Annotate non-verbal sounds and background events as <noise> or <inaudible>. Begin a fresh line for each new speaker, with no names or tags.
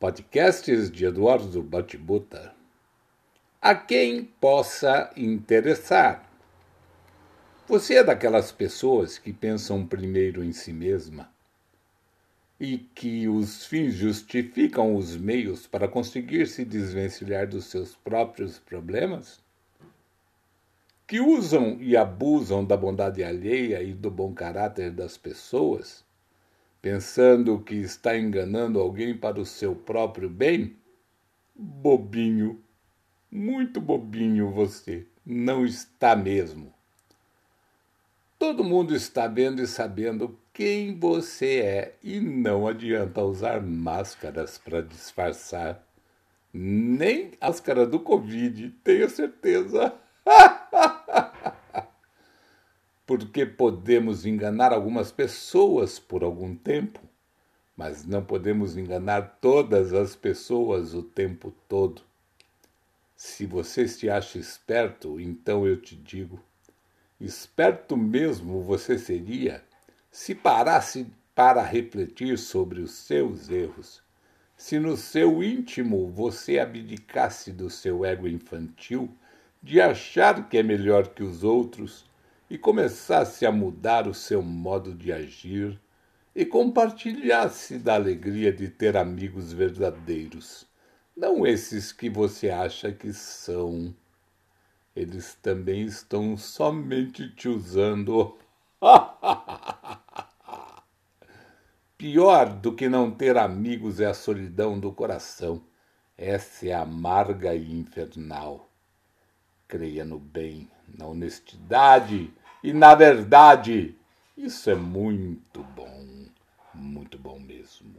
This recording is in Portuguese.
Podcasts de Eduardo Batibuta. A quem possa interessar. Você é daquelas pessoas que pensam primeiro em si mesma e que os fins justificam os meios para conseguir se desvencilhar dos seus próprios problemas? Que usam e abusam da bondade alheia e do bom caráter das pessoas? Pensando que está enganando alguém para o seu próprio bem? Bobinho, muito bobinho você, não está mesmo. Todo mundo está vendo e sabendo quem você é e não adianta usar máscaras para disfarçar. Nem a máscara do Covid, tenho certeza. <laughs> porque podemos enganar algumas pessoas por algum tempo, mas não podemos enganar todas as pessoas o tempo todo. Se você se acha esperto, então eu te digo: esperto mesmo você seria se parasse para refletir sobre os seus erros. Se no seu íntimo você abdicasse do seu ego infantil, de achar que é melhor que os outros, e começasse a mudar o seu modo de agir e compartilhasse da alegria de ter amigos verdadeiros, não esses que você acha que são. Eles também estão somente te usando. <laughs> Pior do que não ter amigos é a solidão do coração. Essa é amarga e infernal. Creia no bem, na honestidade e na verdade. Isso é muito bom, muito bom mesmo.